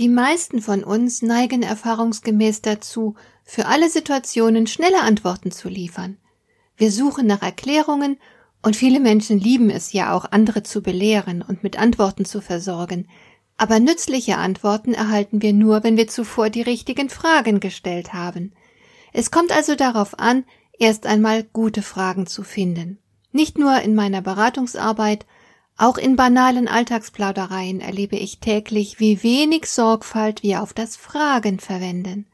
Die meisten von uns neigen erfahrungsgemäß dazu, für alle Situationen schnelle Antworten zu liefern. Wir suchen nach Erklärungen und viele Menschen lieben es ja auch, andere zu belehren und mit Antworten zu versorgen. Aber nützliche Antworten erhalten wir nur, wenn wir zuvor die richtigen Fragen gestellt haben. Es kommt also darauf an, erst einmal gute Fragen zu finden. Nicht nur in meiner Beratungsarbeit, auch in banalen Alltagsplaudereien erlebe ich täglich, wie wenig Sorgfalt wir auf das Fragen verwenden.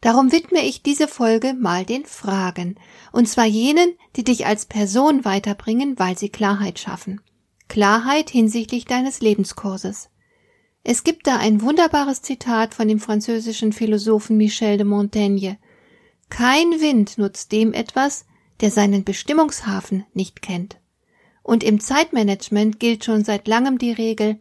Darum widme ich diese Folge mal den Fragen, und zwar jenen, die dich als Person weiterbringen, weil sie Klarheit schaffen. Klarheit hinsichtlich deines Lebenskurses. Es gibt da ein wunderbares Zitat von dem französischen Philosophen Michel de Montaigne. Kein Wind nutzt dem etwas, der seinen Bestimmungshafen nicht kennt. Und im Zeitmanagement gilt schon seit langem die Regel,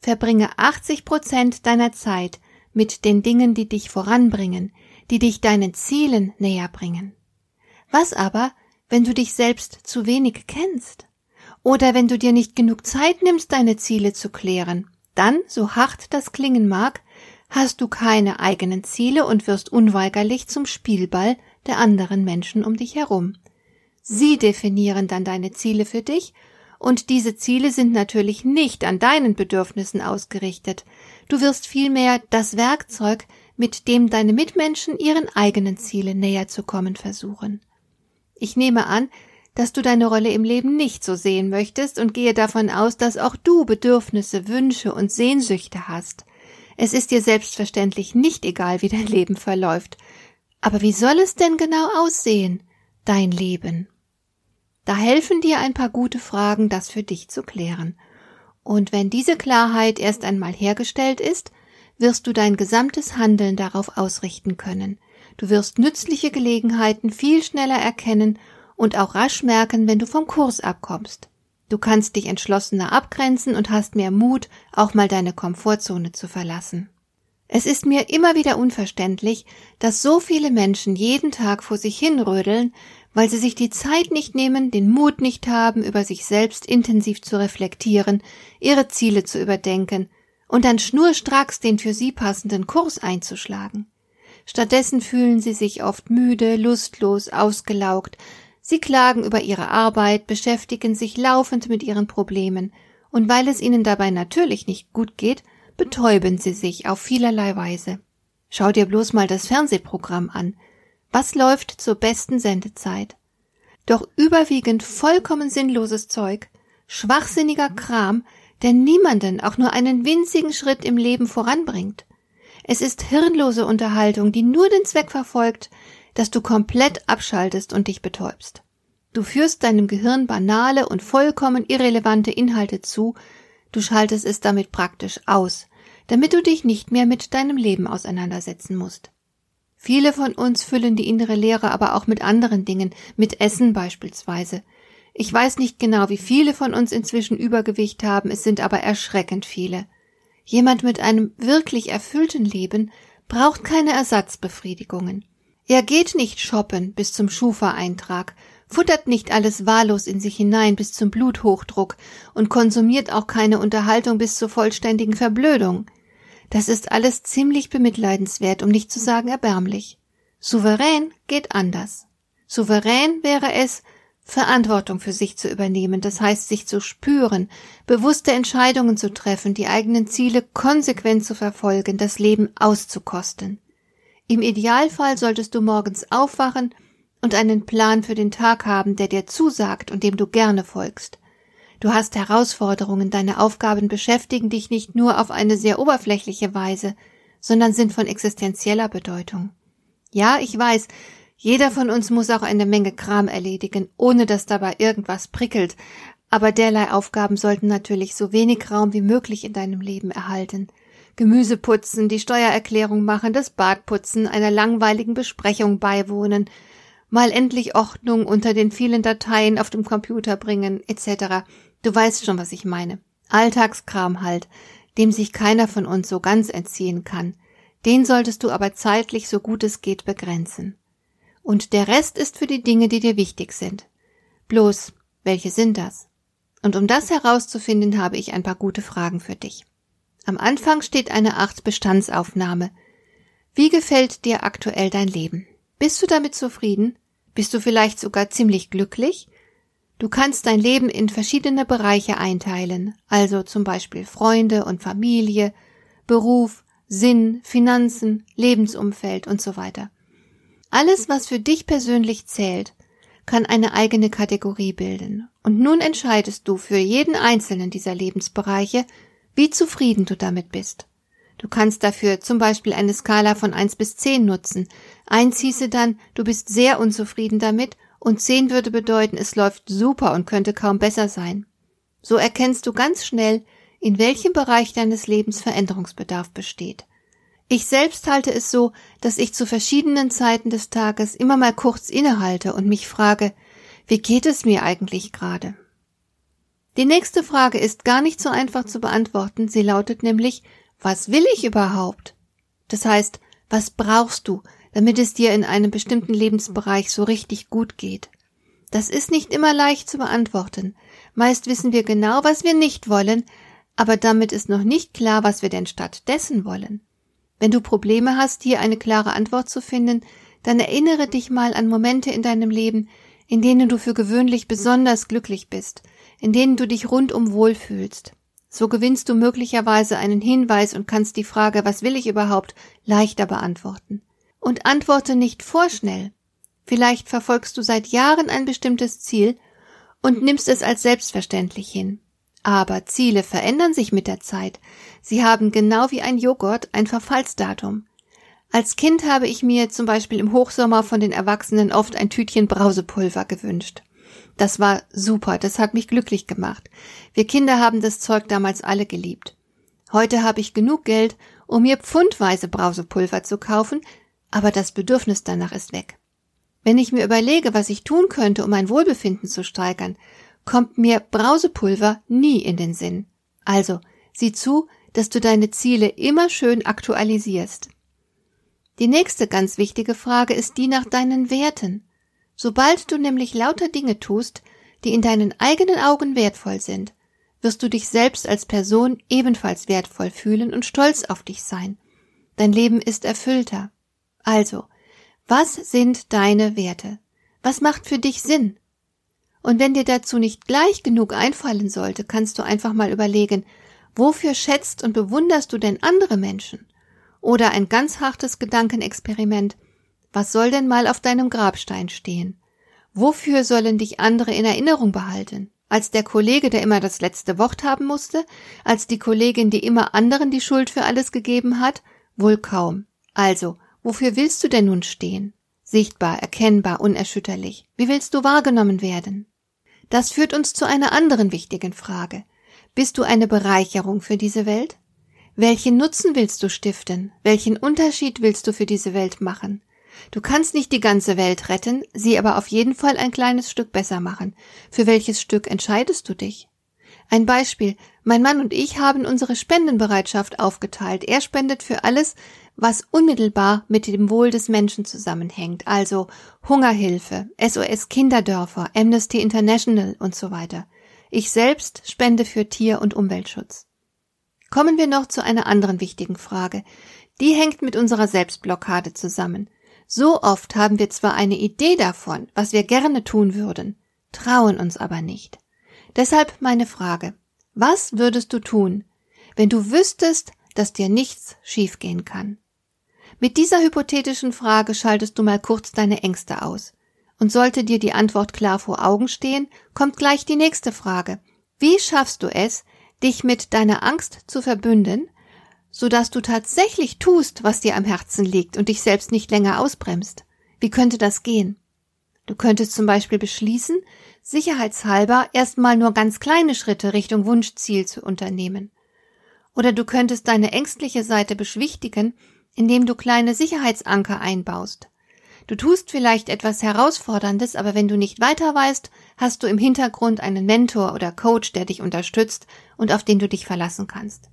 verbringe 80 Prozent deiner Zeit mit den Dingen, die dich voranbringen, die dich deinen Zielen näher bringen. Was aber, wenn du dich selbst zu wenig kennst? Oder wenn du dir nicht genug Zeit nimmst, deine Ziele zu klären? Dann, so hart das klingen mag, hast du keine eigenen Ziele und wirst unweigerlich zum Spielball der anderen Menschen um dich herum. Sie definieren dann deine Ziele für dich und diese Ziele sind natürlich nicht an deinen Bedürfnissen ausgerichtet. Du wirst vielmehr das Werkzeug, mit dem deine Mitmenschen ihren eigenen Zielen näher zu kommen versuchen. Ich nehme an, dass du deine Rolle im Leben nicht so sehen möchtest und gehe davon aus, dass auch du Bedürfnisse, Wünsche und Sehnsüchte hast. Es ist dir selbstverständlich nicht egal, wie dein Leben verläuft. Aber wie soll es denn genau aussehen, dein Leben? Da helfen dir ein paar gute Fragen, das für dich zu klären. Und wenn diese Klarheit erst einmal hergestellt ist, wirst du dein gesamtes Handeln darauf ausrichten können. Du wirst nützliche Gelegenheiten viel schneller erkennen und auch rasch merken, wenn du vom Kurs abkommst. Du kannst dich entschlossener abgrenzen und hast mehr Mut, auch mal deine Komfortzone zu verlassen. Es ist mir immer wieder unverständlich, dass so viele Menschen jeden Tag vor sich hinrödeln, weil sie sich die Zeit nicht nehmen, den Mut nicht haben, über sich selbst intensiv zu reflektieren, ihre Ziele zu überdenken und dann schnurstracks den für sie passenden Kurs einzuschlagen. Stattdessen fühlen sie sich oft müde, lustlos, ausgelaugt, sie klagen über ihre Arbeit, beschäftigen sich laufend mit ihren Problemen, und weil es ihnen dabei natürlich nicht gut geht, betäuben sie sich auf vielerlei Weise. Schau dir bloß mal das Fernsehprogramm an, was läuft zur besten Sendezeit? Doch überwiegend vollkommen sinnloses Zeug, schwachsinniger Kram, der niemanden auch nur einen winzigen Schritt im Leben voranbringt. Es ist hirnlose Unterhaltung, die nur den Zweck verfolgt, dass du komplett abschaltest und dich betäubst. Du führst deinem Gehirn banale und vollkommen irrelevante Inhalte zu, du schaltest es damit praktisch aus, damit du dich nicht mehr mit deinem Leben auseinandersetzen musst. Viele von uns füllen die innere Leere aber auch mit anderen Dingen, mit Essen beispielsweise. Ich weiß nicht genau, wie viele von uns inzwischen Übergewicht haben, es sind aber erschreckend viele. Jemand mit einem wirklich erfüllten Leben braucht keine Ersatzbefriedigungen. Er geht nicht shoppen bis zum Schufa-Eintrag, futtert nicht alles wahllos in sich hinein bis zum Bluthochdruck und konsumiert auch keine Unterhaltung bis zur vollständigen Verblödung. Das ist alles ziemlich bemitleidenswert, um nicht zu sagen erbärmlich. Souverän geht anders. Souverän wäre es, Verantwortung für sich zu übernehmen, das heißt sich zu spüren, bewusste Entscheidungen zu treffen, die eigenen Ziele konsequent zu verfolgen, das Leben auszukosten. Im Idealfall solltest du morgens aufwachen und einen Plan für den Tag haben, der dir zusagt und dem du gerne folgst. Du hast Herausforderungen, deine Aufgaben beschäftigen dich nicht nur auf eine sehr oberflächliche Weise, sondern sind von existenzieller Bedeutung. Ja, ich weiß, jeder von uns muss auch eine Menge Kram erledigen, ohne dass dabei irgendwas prickelt, Aber derlei Aufgaben sollten natürlich so wenig Raum wie möglich in deinem Leben erhalten. Gemüse putzen, die Steuererklärung machen, das Bad putzen, einer langweiligen Besprechung beiwohnen, mal endlich Ordnung unter den vielen Dateien auf dem Computer bringen, etc. Du weißt schon, was ich meine. Alltagskram halt, dem sich keiner von uns so ganz entziehen kann. Den solltest du aber zeitlich so gut es geht begrenzen. Und der Rest ist für die Dinge, die dir wichtig sind. Bloß, welche sind das? Und um das herauszufinden, habe ich ein paar gute Fragen für dich. Am Anfang steht eine Art Bestandsaufnahme. Wie gefällt dir aktuell dein Leben? Bist du damit zufrieden? Bist du vielleicht sogar ziemlich glücklich? Du kannst dein Leben in verschiedene Bereiche einteilen, also zum Beispiel Freunde und Familie, Beruf, Sinn, Finanzen, Lebensumfeld und so weiter. Alles, was für dich persönlich zählt, kann eine eigene Kategorie bilden. Und nun entscheidest du für jeden einzelnen dieser Lebensbereiche, wie zufrieden du damit bist. Du kannst dafür zum Beispiel eine Skala von eins bis zehn nutzen. Eins hieße dann, du bist sehr unzufrieden damit und zehn würde bedeuten, es läuft super und könnte kaum besser sein. So erkennst du ganz schnell, in welchem Bereich deines Lebens Veränderungsbedarf besteht. Ich selbst halte es so, dass ich zu verschiedenen Zeiten des Tages immer mal kurz innehalte und mich frage, wie geht es mir eigentlich gerade? Die nächste Frage ist gar nicht so einfach zu beantworten, sie lautet nämlich, was will ich überhaupt? Das heißt, was brauchst du, damit es dir in einem bestimmten Lebensbereich so richtig gut geht? Das ist nicht immer leicht zu beantworten. Meist wissen wir genau, was wir nicht wollen, aber damit ist noch nicht klar, was wir denn stattdessen wollen. Wenn du Probleme hast, hier eine klare Antwort zu finden, dann erinnere dich mal an Momente in deinem Leben, in denen du für gewöhnlich besonders glücklich bist, in denen du dich rundum wohlfühlst. So gewinnst du möglicherweise einen Hinweis und kannst die Frage, was will ich überhaupt, leichter beantworten. Und antworte nicht vorschnell. Vielleicht verfolgst du seit Jahren ein bestimmtes Ziel und nimmst es als selbstverständlich hin. Aber Ziele verändern sich mit der Zeit. Sie haben genau wie ein Joghurt ein Verfallsdatum. Als Kind habe ich mir zum Beispiel im Hochsommer von den Erwachsenen oft ein Tütchen Brausepulver gewünscht. Das war super, das hat mich glücklich gemacht. Wir Kinder haben das Zeug damals alle geliebt. Heute habe ich genug Geld, um mir pfundweise Brausepulver zu kaufen, aber das Bedürfnis danach ist weg. Wenn ich mir überlege, was ich tun könnte, um mein Wohlbefinden zu steigern, kommt mir Brausepulver nie in den Sinn. Also, sieh zu, dass du deine Ziele immer schön aktualisierst. Die nächste ganz wichtige Frage ist die nach deinen Werten. Sobald du nämlich lauter Dinge tust, die in deinen eigenen Augen wertvoll sind, wirst du dich selbst als Person ebenfalls wertvoll fühlen und stolz auf dich sein. Dein Leben ist erfüllter. Also, was sind deine Werte? Was macht für dich Sinn? Und wenn dir dazu nicht gleich genug einfallen sollte, kannst du einfach mal überlegen, wofür schätzt und bewunderst du denn andere Menschen? Oder ein ganz hartes Gedankenexperiment, was soll denn mal auf deinem Grabstein stehen? Wofür sollen dich andere in Erinnerung behalten? Als der Kollege, der immer das letzte Wort haben musste? Als die Kollegin, die immer anderen die Schuld für alles gegeben hat? Wohl kaum. Also, wofür willst du denn nun stehen? Sichtbar, erkennbar, unerschütterlich. Wie willst du wahrgenommen werden? Das führt uns zu einer anderen wichtigen Frage. Bist du eine Bereicherung für diese Welt? Welchen Nutzen willst du stiften? Welchen Unterschied willst du für diese Welt machen? Du kannst nicht die ganze Welt retten, sie aber auf jeden Fall ein kleines Stück besser machen. Für welches Stück entscheidest du dich? Ein Beispiel. Mein Mann und ich haben unsere Spendenbereitschaft aufgeteilt. Er spendet für alles, was unmittelbar mit dem Wohl des Menschen zusammenhängt, also Hungerhilfe, SOS Kinderdörfer, Amnesty International und so weiter. Ich selbst spende für Tier- und Umweltschutz. Kommen wir noch zu einer anderen wichtigen Frage. Die hängt mit unserer Selbstblockade zusammen. So oft haben wir zwar eine Idee davon, was wir gerne tun würden, trauen uns aber nicht. Deshalb meine Frage. Was würdest du tun, wenn du wüsstest, dass dir nichts schiefgehen kann? Mit dieser hypothetischen Frage schaltest du mal kurz deine Ängste aus. Und sollte dir die Antwort klar vor Augen stehen, kommt gleich die nächste Frage. Wie schaffst du es, dich mit deiner Angst zu verbünden so dass du tatsächlich tust, was dir am Herzen liegt und dich selbst nicht länger ausbremst. Wie könnte das gehen? Du könntest zum Beispiel beschließen, sicherheitshalber erstmal nur ganz kleine Schritte Richtung Wunschziel zu unternehmen. Oder du könntest deine ängstliche Seite beschwichtigen, indem du kleine Sicherheitsanker einbaust. Du tust vielleicht etwas Herausforderndes, aber wenn du nicht weiter weißt, hast du im Hintergrund einen Mentor oder Coach, der dich unterstützt und auf den du dich verlassen kannst.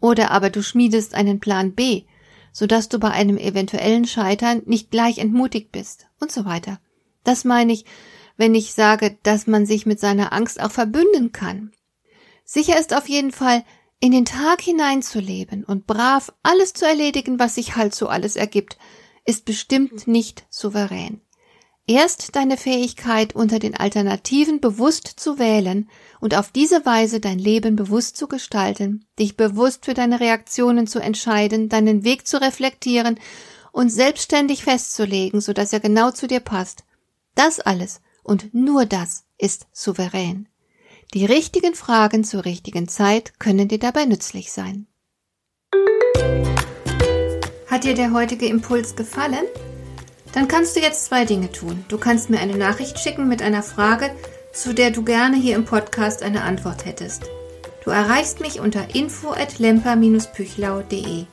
Oder aber du schmiedest einen Plan B, sodass du bei einem eventuellen Scheitern nicht gleich entmutigt bist und so weiter. Das meine ich, wenn ich sage, dass man sich mit seiner Angst auch verbünden kann. Sicher ist auf jeden Fall, in den Tag hineinzuleben und brav alles zu erledigen, was sich halt so alles ergibt, ist bestimmt nicht souverän. Erst deine Fähigkeit, unter den Alternativen bewusst zu wählen und auf diese Weise dein Leben bewusst zu gestalten, dich bewusst für deine Reaktionen zu entscheiden, deinen Weg zu reflektieren und selbstständig festzulegen, so dass er genau zu dir passt. Das alles und nur das ist souverän. Die richtigen Fragen zur richtigen Zeit können dir dabei nützlich sein. Hat dir der heutige Impuls gefallen? Dann kannst du jetzt zwei Dinge tun. Du kannst mir eine Nachricht schicken mit einer Frage, zu der du gerne hier im Podcast eine Antwort hättest. Du erreichst mich unter info@lemper-püchlau.de.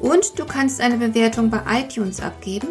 Und du kannst eine Bewertung bei iTunes abgeben,